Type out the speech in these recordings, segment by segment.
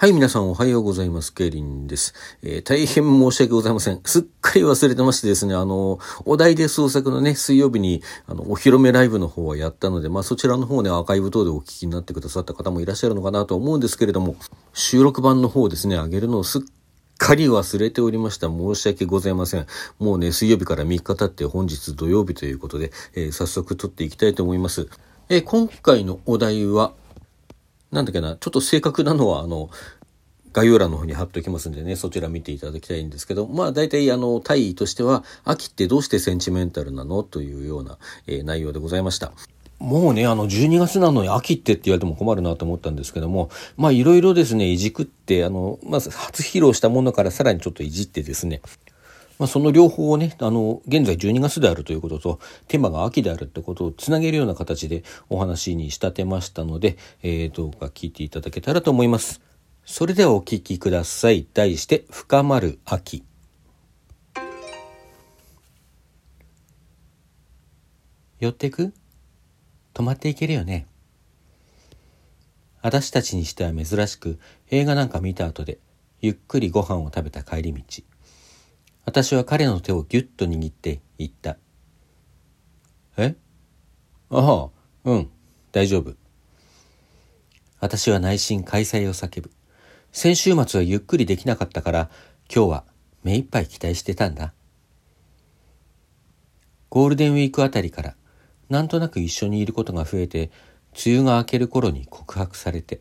はい、皆さんおはようございます。ケイリンです。えー、大変申し訳ございません。すっかり忘れてましてですね、あの、お題で創作のね、水曜日に、あの、お披露目ライブの方はやったので、まあそちらの方ね、アーカイブ等でお聞きになってくださった方もいらっしゃるのかなと思うんですけれども、収録版の方ですね、あげるのをすっかり忘れておりました。申し訳ございません。もうね、水曜日から3日経って本日土曜日ということで、えー、早速撮っていきたいと思います。えー、今回のお題は、なんだっけな、ちょっと正確なのは、あの、概要欄の方に貼っておきますんでね、そちら見ていただきたいんですけど、まあ大体あの、大意としては、秋ってどうしてセンチメンタルなの？というような、えー、内容でございました。もうね、あの、12月なのに秋ってって言われても困るなと思ったんですけども、まあいろいろですね、いじくって、あの、まず初披露したものからさらにちょっといじってですね、まあ、その両方をね、あの、現在12月であるということと、テーマが秋であるってことをつなげるような形でお話に仕立てましたので、えー、どうか聞いていただけたらと思います。それではお聞きください。題して、深まる秋。寄ってく？泊まっていけるよね。私たちにしては珍しく映画なんか見た後でゆっくりご飯を食べた帰り道。私は彼の手をぎゅっと握って言った。え？ああ、うん、大丈夫。私は内心開催を叫ぶ。先週末はゆっくりできなかったから今日は目いっぱい期待してたんだ。ゴールデンウィークあたりからなんとなく一緒にいることが増えて梅雨が明ける頃に告白されて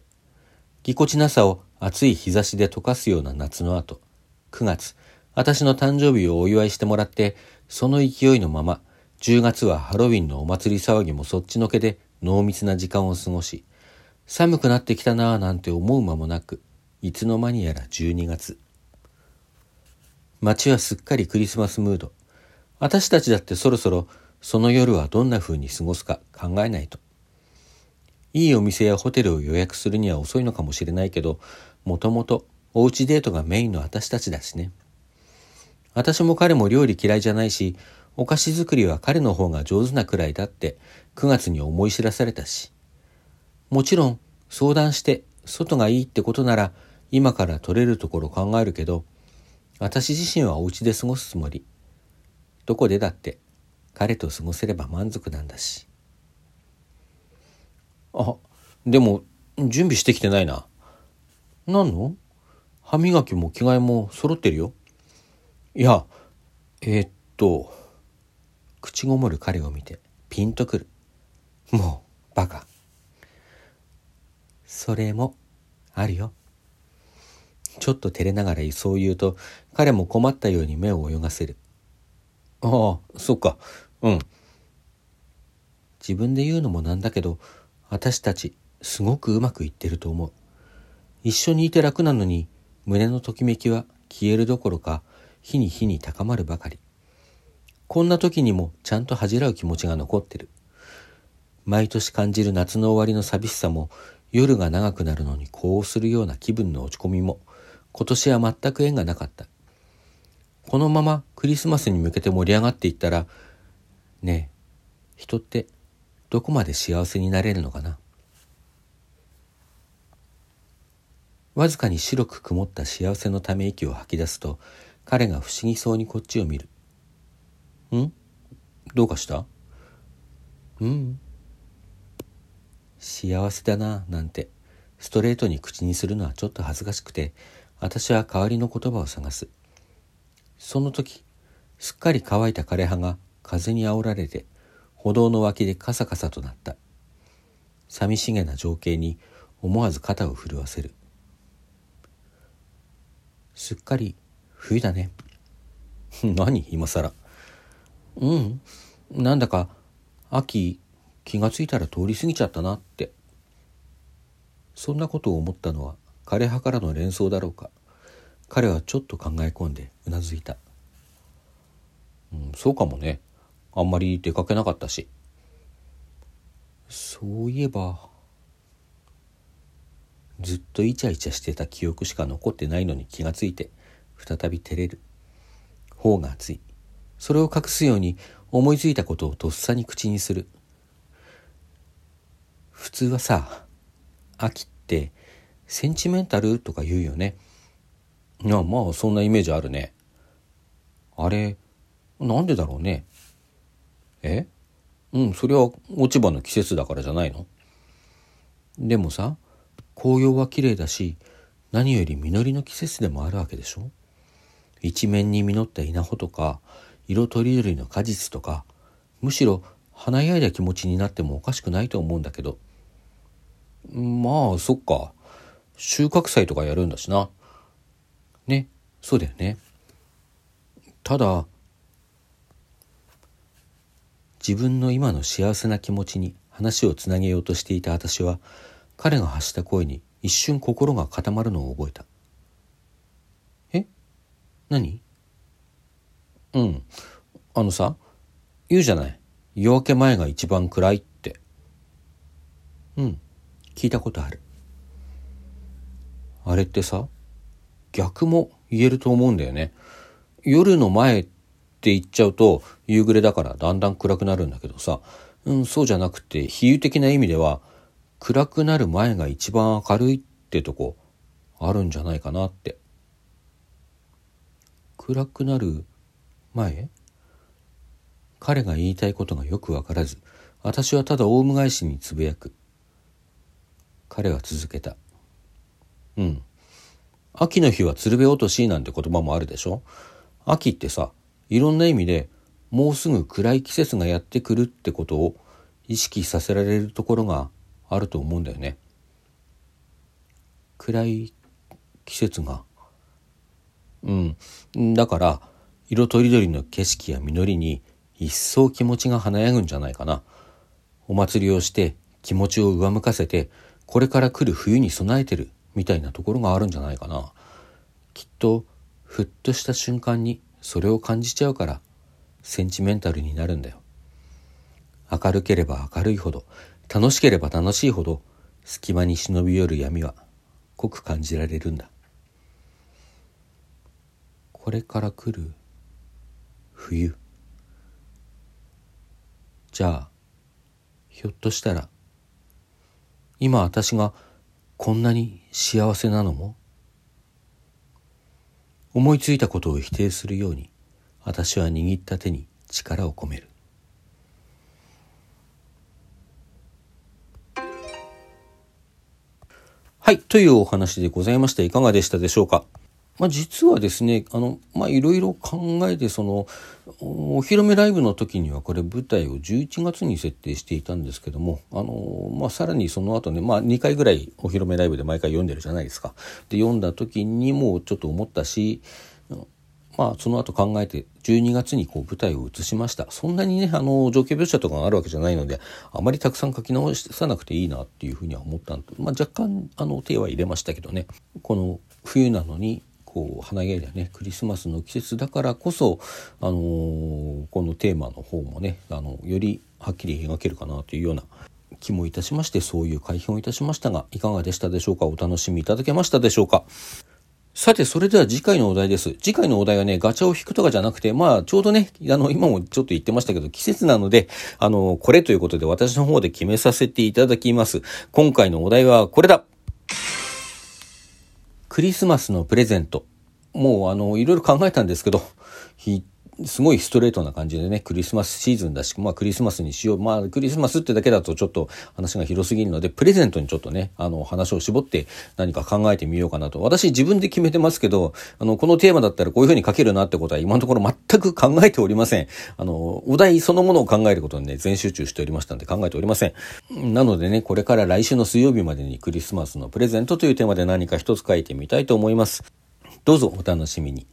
ぎこちなさを暑い日差しで溶かすような夏の後9月私の誕生日をお祝いしてもらって、その勢いのまま、10月はハロウィンのお祭り騒ぎもそっちのけで濃密な時間を過ごし、寒くなってきたなぁなんて思う間もなく、いつの間にやら12月。街はすっかりクリスマスムード。私たちだってそろそろその夜はどんな風に過ごすか考えないと。いいお店やホテルを予約するには遅いのかもしれないけど、もともとおうちデートがメインの私たちだしね。私も彼も料理嫌いじゃないし、お菓子作りは彼の方が上手なくらいだって9月に思い知らされたし。もちろん相談して外がいいってことなら今から取れるところ考えるけど、私自身はお家で過ごすつもり。どこでだって彼と過ごせれば満足なんだし。あ、でも準備してきてないな。何の？歯磨きも着替えも揃ってるよ。いや、えー、っと、口ごもる彼を見てピンとくる。もう、バカ。それも、あるよ。ちょっと照れながらそう言うと、彼も困ったように目を泳がせる。ああ、そっか。うん。自分で言うのもなんだけど、私たち、すごくうまくいってると思う。一緒にいて楽なのに、胸のときめきは消えるどころか、日に日に高まるばかり。こんな時にもちゃんと恥じらう気持ちが残ってる。毎年感じる夏の終わりの寂しさも夜が長くなるのにこうするような気分の落ち込みも今年は全く縁がなかった。このままクリスマスに向けて盛り上がっていったら、ねえ、人ってどこまで幸せになれるのかなわずかに白く曇った幸せのため息を吐き出すと彼が不思議そうにこっちを見る。ん？どうかした？うん。幸せだな、なんて、ストレートに口にするのはちょっと恥ずかしくて、私は代わりの言葉を探す。その時、すっかり乾いた枯葉が風に煽られて、歩道の脇でカサカサとなった。寂しげな情景に思わず肩を震わせる。すっかり冬だね。何今更。うん。なんだか、秋、気がついたら通り過ぎちゃったなって。そんなことを思ったのは枯葉からの連想だろうか。彼はちょっと考え込んでうなずいた。うん、そうかもね。あんまり出かけなかったし。そういえば、ずっとイチャイチャしてた記憶しか残ってないのに気がついて、再び照れる。頬が熱い。それを隠すように思いついたことをとっさに口にする。普通はさ、秋ってセンチメンタルとか言うよね。いや、まあ、そんなイメージあるね。あれ、なんでだろうね。え？うん、それは落ち葉の季節だからじゃないの？でもさ、紅葉は綺麗だし、何より実りの季節でもあるわけでしょ？一面に実った稲穂とか、色とりどりの果実とか、むしろ華やいだ気持ちになってもおかしくないと思うんだけど。まあ、そっか。収穫祭とかやるんだしな。ね、そうだよね。ただ、自分の今の幸せな気持ちに話をつなげようとしていた私は、彼が発した声に一瞬心が固まるのを覚えた。何？うん。あのさ、言うじゃない。夜明け前が一番暗いって。うん。聞いたことある。あれってさ、逆も言えると思うんだよね。夜の前って言っちゃうと夕暮れだからだんだん暗くなるんだけどさ、うん、そうじゃなくて比喩的な意味では暗くなる前が一番明るいってとこあるんじゃないかなって。暗くなる前彼が言いたいことがよくわからず、私はただオウム返しにつぶやく。彼は続けた。うん。秋の日は鶴瓶落としなんて言葉もあるでしょ？秋ってさ、いろんな意味でもうすぐ暗い季節がやってくるってことを意識させられるところがあると思うんだよね。暗い季節が。うん。だから、色とりどりの景色や実りに一層気持ちが華やぐんじゃないかな。お祭りをして気持ちを上向かせて、これから来る冬に備えてるみたいなところがあるんじゃないかな。きっと、ふっとした瞬間にそれを感じちゃうから、センチメンタルになるんだよ。明るければ明るいほど、楽しければ楽しいほど、隙間に忍び寄る闇は濃く感じられるんだ。これから来る冬。じゃあ、ひょっとしたら、今私がこんなに幸せなのも思いついたことを否定するように私は握った手に力を込める。はいというお話でございました。いかがでしたでしょうか？まあ、実はですね、いろいろ考えて、その、お披露目ライブの時にはこれ舞台を11月に設定していたんですけども、あの、まあ、さらにその後ね、まあ、2回ぐらいお披露目ライブで毎回読んでるじゃないですか。で、読んだ時にもちょっと思ったし、まあ、その後考えて、12月にこう舞台を移しました。そんなにね、あの、情景描写とかがあるわけじゃないので、あまりたくさん書き直さなくていいなっていうふうには思ったんで、まあ、若干、あの、手は入れましたけどね、この冬なのに、こう花毛やねクリスマスの季節だからこそ、あのー、このテーマの方もねあのよりはっきり描けるかなというような気もいたしましてそういう改編をいたしましたがいかがでしたでしょうか？お楽しみいただけましたでしょうか？さて、それでは次回のお題です。次回のお題はね、ガチャを引くとかじゃなくて、まあ、ちょうどね、あの、今もちょっと言ってましたけど、季節なので、あの、これということで私の方で決めさせていただきます。今回のお題はこれだクリスマスのプレゼント。もうあの、いろいろ考えたんですけど、すごいストレートな感じでね、クリスマスシーズンだし、まあクリスマスにしよう。まあクリスマスってだけだとちょっと話が広すぎるので、プレゼントにちょっとね、あの話を絞って何か考えてみようかなと。私自分で決めてますけど、あの、このテーマだったらこういうふうに書けるなってことは今のところ全く考えておりません。あの、お題そのものを考えることにね、全集中しておりましたんで考えておりません。なのでね、これから来週の水曜日までにクリスマスのプレゼントというテーマで何か一つ書いてみたいと思います。どうぞお楽しみに。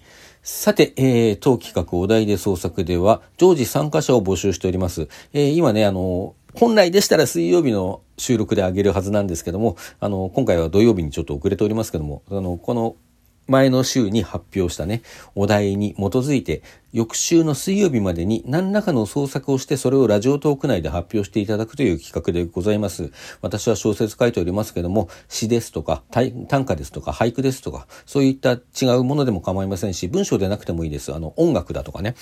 さて、えー、当企画お題で創作では、常時参加者を募集しております。えー、今ね、あの、本来でしたら水曜日の収録であげるはずなんですけども、あの、今回は土曜日にちょっと遅れておりますけども、あの、この前の週に発表したね、お題に基づいて、翌週の水曜日までに何らかの創作をして、それをラジオトーク内で発表していただくという企画でございます。私は小説書いておりますけども、詩ですとか、短歌ですとか、俳句ですとか、そういった違うものでも構いませんし、文章でなくてもいいです。あの、音楽だとかね。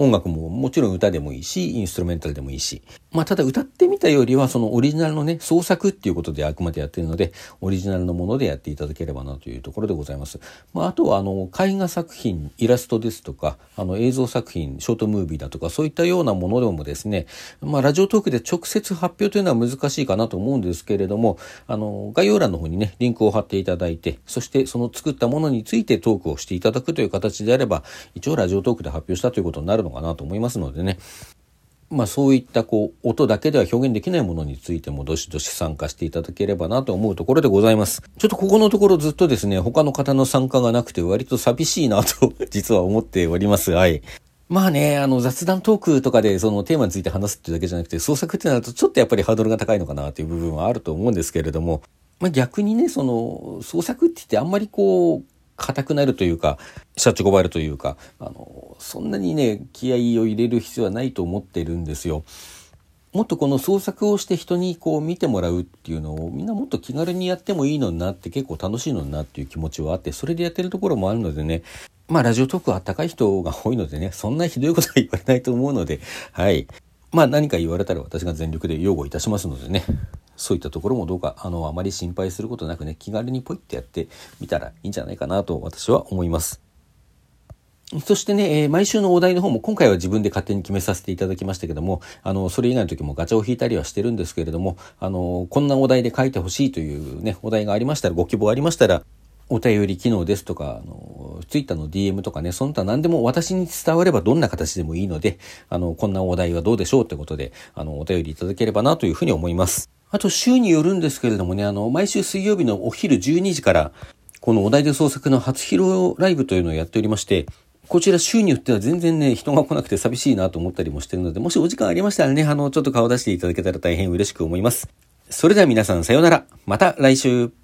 音楽ももちろん歌でもいいし、インストゥルメンタルでもいいし。まあ、ただ歌ってみたよりは、そのオリジナルのね、創作っていうことであくまでやってるので、オリジナルのものでやっていただければなというところでございます。まあ、あとは、あの、絵画作品、イラストですとか、あの、映像作品、ショートムービーだとか、そういったようなものでもですね、まあ、ラジオトークで直接発表というのは難しいかなと思うんですけれども、あの、概要欄の方にね、リンクを貼っていただいて、そしてその作ったものについてトークをしていただくという形であれば、一応ラジオトークで発表したということになるのかなと思いますのでね、まあそういったこう音だけでは表現できないものについてもどしどし参加していただければなと思うところでございます。ちょっとここのところずっとですね、他の方の参加がなくて割と寂しいなと 実は思っております。はい。まあね、あの雑談トークとかでそのテーマについて話すっていうだけじゃなくて創作ってなるとちょっとやっぱりハードルが高いのかなっていう部分はあると思うんですけれども、まあ逆にね、その創作って言ってあんまりこう硬くなるというか、シャチコバルというか、あの、そんなにね、気合を入れる必要はないと思ってるんですよ。もっとこの創作をして人にこう見てもらうっていうのをみんなもっと気軽にやってもいいのになって結構楽しいのになっていう気持ちはあってそれでやってるところもあるのでね。まあラジオトークはあったかい人が多いのでねそんなひどいことは言われないと思うので。はい。まあ何か言われたら私が全力で擁護いたしますのでねそういったところもどうか、あの、あまり心配することなくね、気軽にポイってやってみたらいいんじゃないかなと私は思います。そしてね、えー、毎週のお題の方も今回は自分で勝手に決めさせていただきましたけども、あの、それ以外の時もガチャを引いたりはしてるんですけれども、あの、こんなお題で書いてほしいというね、お題がありましたら、ご希望ありましたら、お便り機能ですとか、あの、ツイッターの DM とかね、その他何でも私に伝わればどんな形でもいいので、あの、こんなお題はどうでしょうってことで、あの、お便りいただければなというふうに思います。あと週によるんですけれどもね、あの、毎週水曜日のお昼12時から、このお題で創作の初披露ライブというのをやっておりまして、こちら週によっては全然ね、人が来なくて寂しいなと思ったりもしてるので、もしお時間ありましたらね、あの、ちょっと顔出していただけたら大変嬉しく思います。それでは皆さんさようなら。また来週。